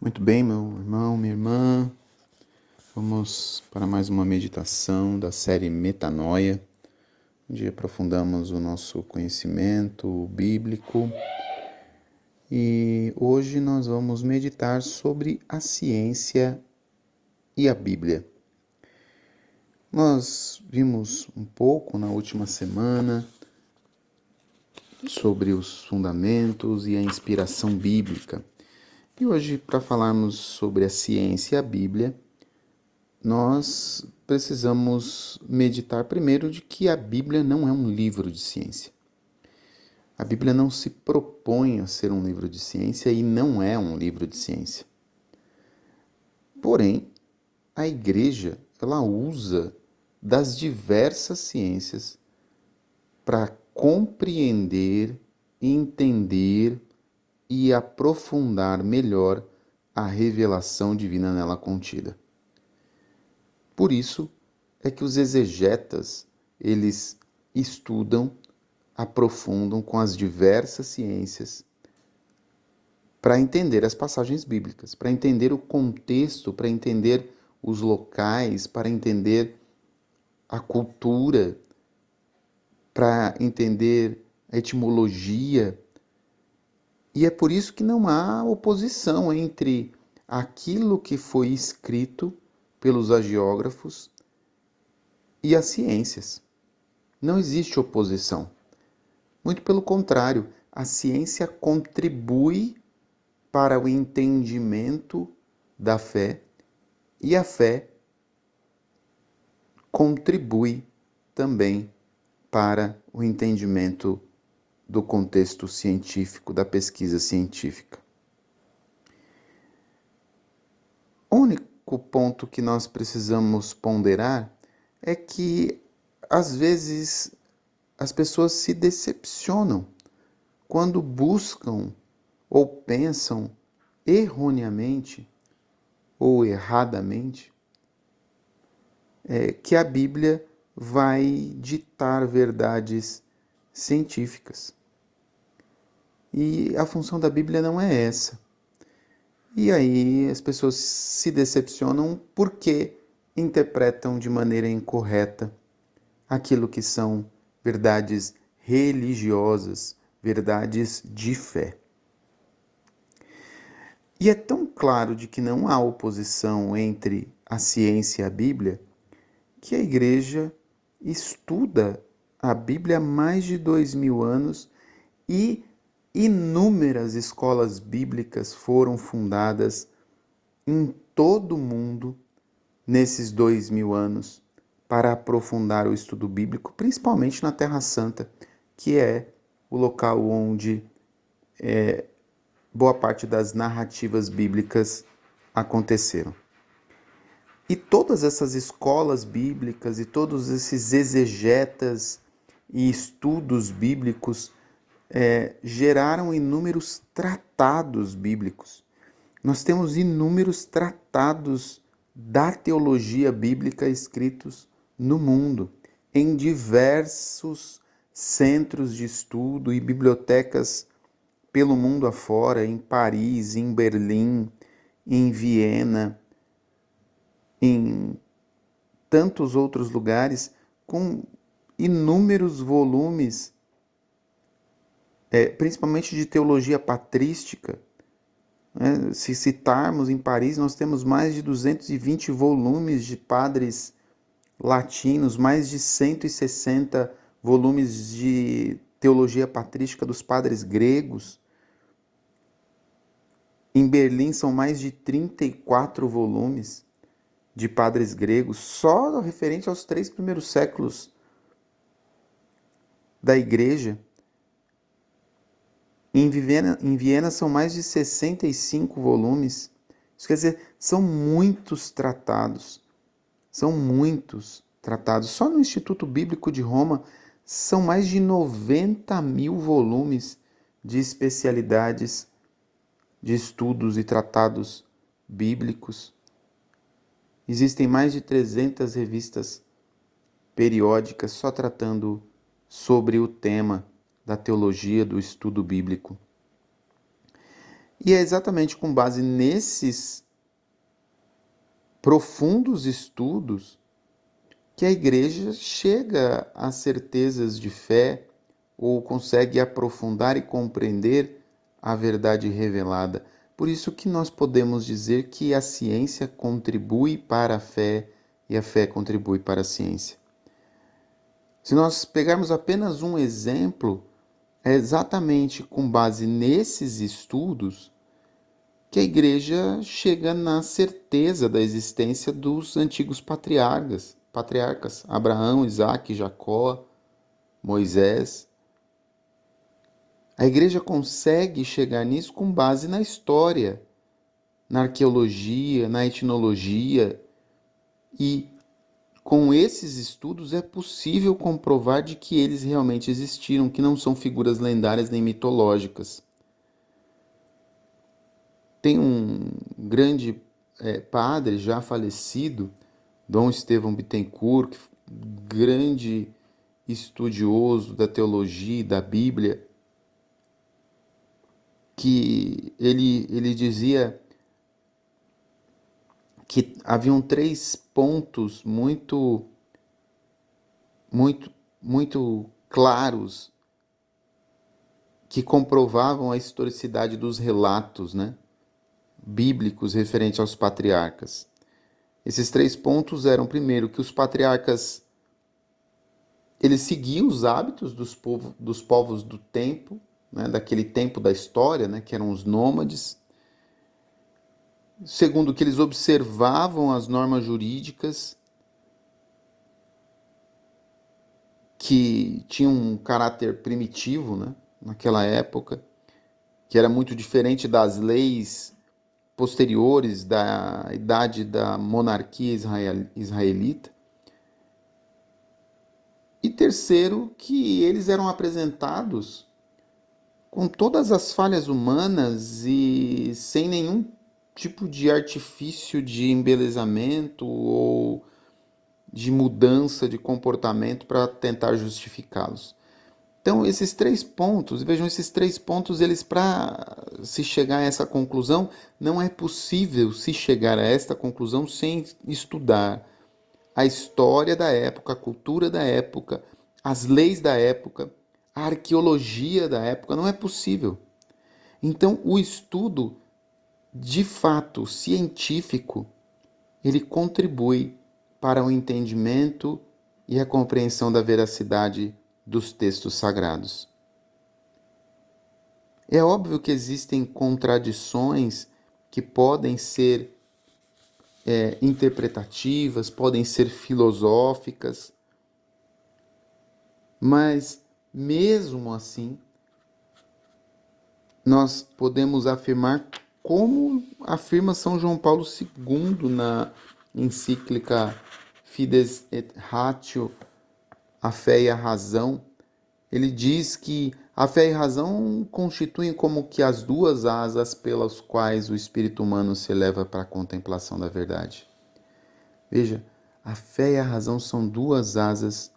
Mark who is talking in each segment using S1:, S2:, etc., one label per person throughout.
S1: Muito bem, meu irmão, minha irmã. Vamos para mais uma meditação da série Metanoia, onde aprofundamos o nosso conhecimento bíblico. E hoje nós vamos meditar sobre a ciência e a Bíblia. Nós vimos um pouco na última semana sobre os fundamentos e a inspiração bíblica. E hoje, para falarmos sobre a ciência e a Bíblia, nós precisamos meditar primeiro de que a Bíblia não é um livro de ciência. A Bíblia não se propõe a ser um livro de ciência e não é um livro de ciência. Porém, a igreja, ela usa das diversas ciências para compreender, entender e aprofundar melhor a revelação divina nela contida. Por isso é que os exegetas, eles estudam, aprofundam com as diversas ciências para entender as passagens bíblicas, para entender o contexto, para entender os locais, para entender a cultura, para entender a etimologia, e é por isso que não há oposição entre aquilo que foi escrito pelos agiógrafos e as ciências. Não existe oposição. Muito pelo contrário, a ciência contribui para o entendimento da fé e a fé contribui também para o entendimento do contexto científico, da pesquisa científica. O único ponto que nós precisamos ponderar é que, às vezes, as pessoas se decepcionam quando buscam ou pensam erroneamente ou erradamente é, que a Bíblia vai ditar verdades científicas. E a função da Bíblia não é essa. E aí as pessoas se decepcionam porque interpretam de maneira incorreta aquilo que são verdades religiosas, verdades de fé. E é tão claro de que não há oposição entre a ciência e a Bíblia que a igreja estuda a Bíblia há mais de dois mil anos e inúmeras escolas bíblicas foram fundadas em todo o mundo nesses dois mil anos para aprofundar o estudo bíblico, principalmente na Terra Santa, que é o local onde é, boa parte das narrativas bíblicas aconteceram. E todas essas escolas bíblicas e todos esses exegetas e estudos bíblicos é, geraram inúmeros tratados bíblicos. Nós temos inúmeros tratados da teologia bíblica escritos no mundo, em diversos centros de estudo e bibliotecas pelo mundo afora, em Paris, em Berlim, em Viena, em tantos outros lugares, com inúmeros volumes é, principalmente de teologia patrística. Né? Se citarmos em Paris, nós temos mais de 220 volumes de padres latinos, mais de 160 volumes de teologia patrística dos padres gregos. Em Berlim são mais de 34 volumes de padres gregos, só referente aos três primeiros séculos da igreja. Em Viena, em Viena são mais de 65 volumes. Isso quer dizer, são muitos tratados. São muitos tratados. Só no Instituto Bíblico de Roma são mais de 90 mil volumes de especialidades de estudos e tratados bíblicos. Existem mais de 300 revistas periódicas só tratando sobre o tema da teologia do estudo bíblico. E é exatamente com base nesses profundos estudos que a igreja chega a certezas de fé ou consegue aprofundar e compreender a verdade revelada. Por isso que nós podemos dizer que a ciência contribui para a fé e a fé contribui para a ciência. Se nós pegarmos apenas um exemplo, é exatamente com base nesses estudos que a igreja chega na certeza da existência dos antigos patriarcas, patriarcas Abraão, Isaac, Jacó, Moisés. A igreja consegue chegar nisso com base na história, na arqueologia, na etnologia e com esses estudos é possível comprovar de que eles realmente existiram, que não são figuras lendárias nem mitológicas. Tem um grande é, padre já falecido, Dom Estevão Bittencourt, grande estudioso da teologia e da Bíblia, que ele, ele dizia que haviam três pontos muito muito muito claros que comprovavam a historicidade dos relatos, né, bíblicos referentes aos patriarcas. Esses três pontos eram primeiro que os patriarcas eles seguiam os hábitos dos, povo, dos povos do tempo, né, daquele tempo da história, né, que eram os nômades. Segundo, que eles observavam as normas jurídicas que tinham um caráter primitivo né, naquela época, que era muito diferente das leis posteriores da idade da monarquia israelita. E terceiro, que eles eram apresentados com todas as falhas humanas e sem nenhum tipo de artifício de embelezamento ou de mudança de comportamento para tentar justificá-los. Então, esses três pontos, vejam, esses três pontos, eles para se chegar a essa conclusão, não é possível se chegar a esta conclusão sem estudar a história da época, a cultura da época, as leis da época, a arqueologia da época, não é possível. Então, o estudo de fato científico, ele contribui para o entendimento e a compreensão da veracidade dos textos sagrados. É óbvio que existem contradições que podem ser é, interpretativas, podem ser filosóficas, mas mesmo assim, nós podemos afirmar como afirma São João Paulo II na encíclica Fides et Ratio, a fé e a razão, ele diz que a fé e a razão constituem como que as duas asas pelas quais o espírito humano se eleva para a contemplação da verdade. Veja, a fé e a razão são duas asas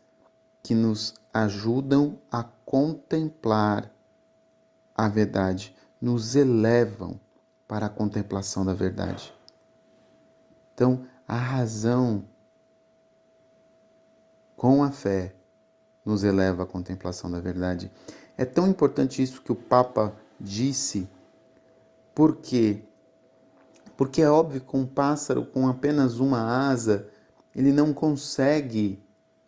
S1: que nos ajudam a contemplar a verdade, nos elevam para a contemplação da verdade. Então, a razão com a fé nos eleva à contemplação da verdade. É tão importante isso que o Papa disse, porque porque é óbvio que um pássaro com apenas uma asa, ele não consegue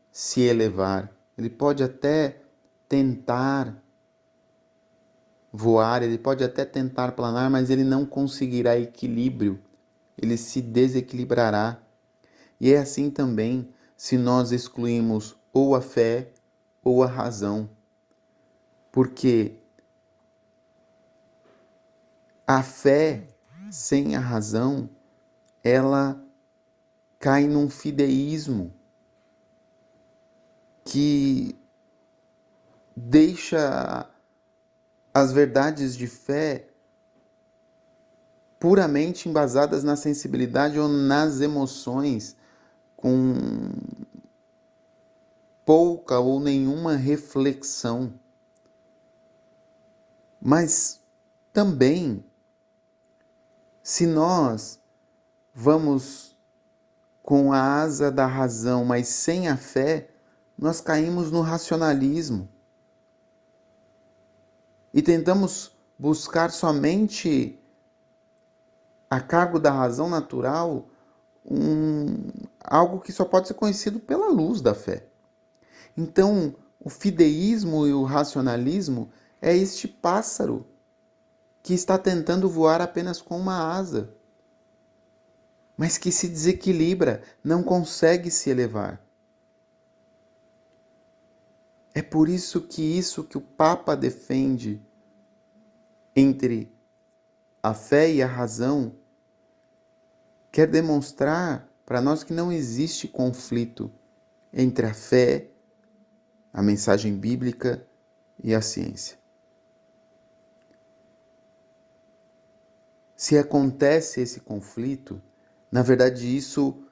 S1: se elevar. Ele pode até tentar voar, ele pode até tentar planar, mas ele não conseguirá equilíbrio, ele se desequilibrará. E é assim também se nós excluímos ou a fé ou a razão. Porque a fé sem a razão, ela cai num fideísmo que deixa as verdades de fé puramente embasadas na sensibilidade ou nas emoções, com pouca ou nenhuma reflexão. Mas também Se nós vamos com a asa da razão, mas sem a fé, nós caímos no racionalismo e tentamos buscar somente a cargo da razão natural um, algo que só pode ser conhecido pela luz da fé. Então, o fideísmo e o racionalismo é este pássaro que está tentando voar apenas com uma asa, mas que se desequilibra, não consegue se elevar. É por isso que isso que o Papa defende entre a fé e a razão quer demonstrar para nós que não existe conflito entre a fé, a mensagem bíblica e a ciência. Se acontece esse conflito, na verdade isso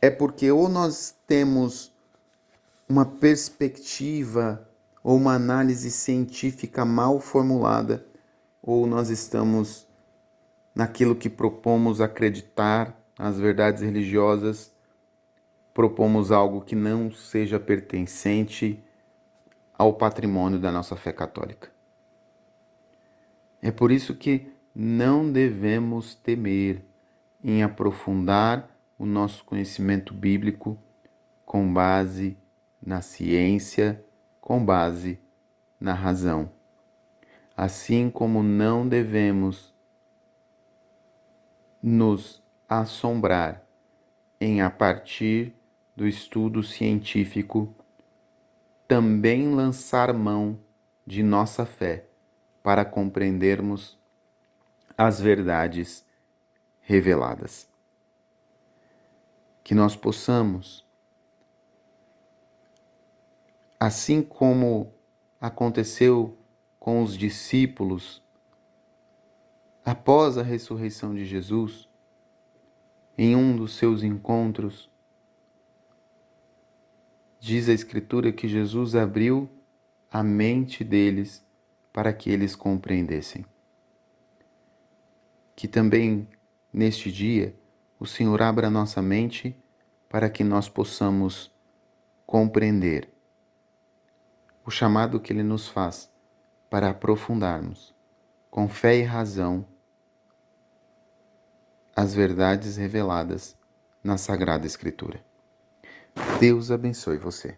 S1: é porque ou nós temos uma perspectiva ou uma análise científica mal formulada, ou nós estamos naquilo que propomos acreditar, as verdades religiosas, propomos algo que não seja pertencente ao patrimônio da nossa fé católica. É por isso que não devemos temer em aprofundar o nosso conhecimento bíblico com base na ciência, com base na razão. Assim como não devemos nos assombrar em, a partir do estudo científico, também lançar mão de nossa fé para compreendermos as verdades reveladas. Que nós possamos Assim como aconteceu com os discípulos após a ressurreição de Jesus, em um dos seus encontros, diz a Escritura que Jesus abriu a mente deles para que eles compreendessem. Que também neste dia o Senhor abra nossa mente para que nós possamos compreender o chamado que ele nos faz para aprofundarmos, com fé e razão, as verdades reveladas na Sagrada Escritura. Deus abençoe você.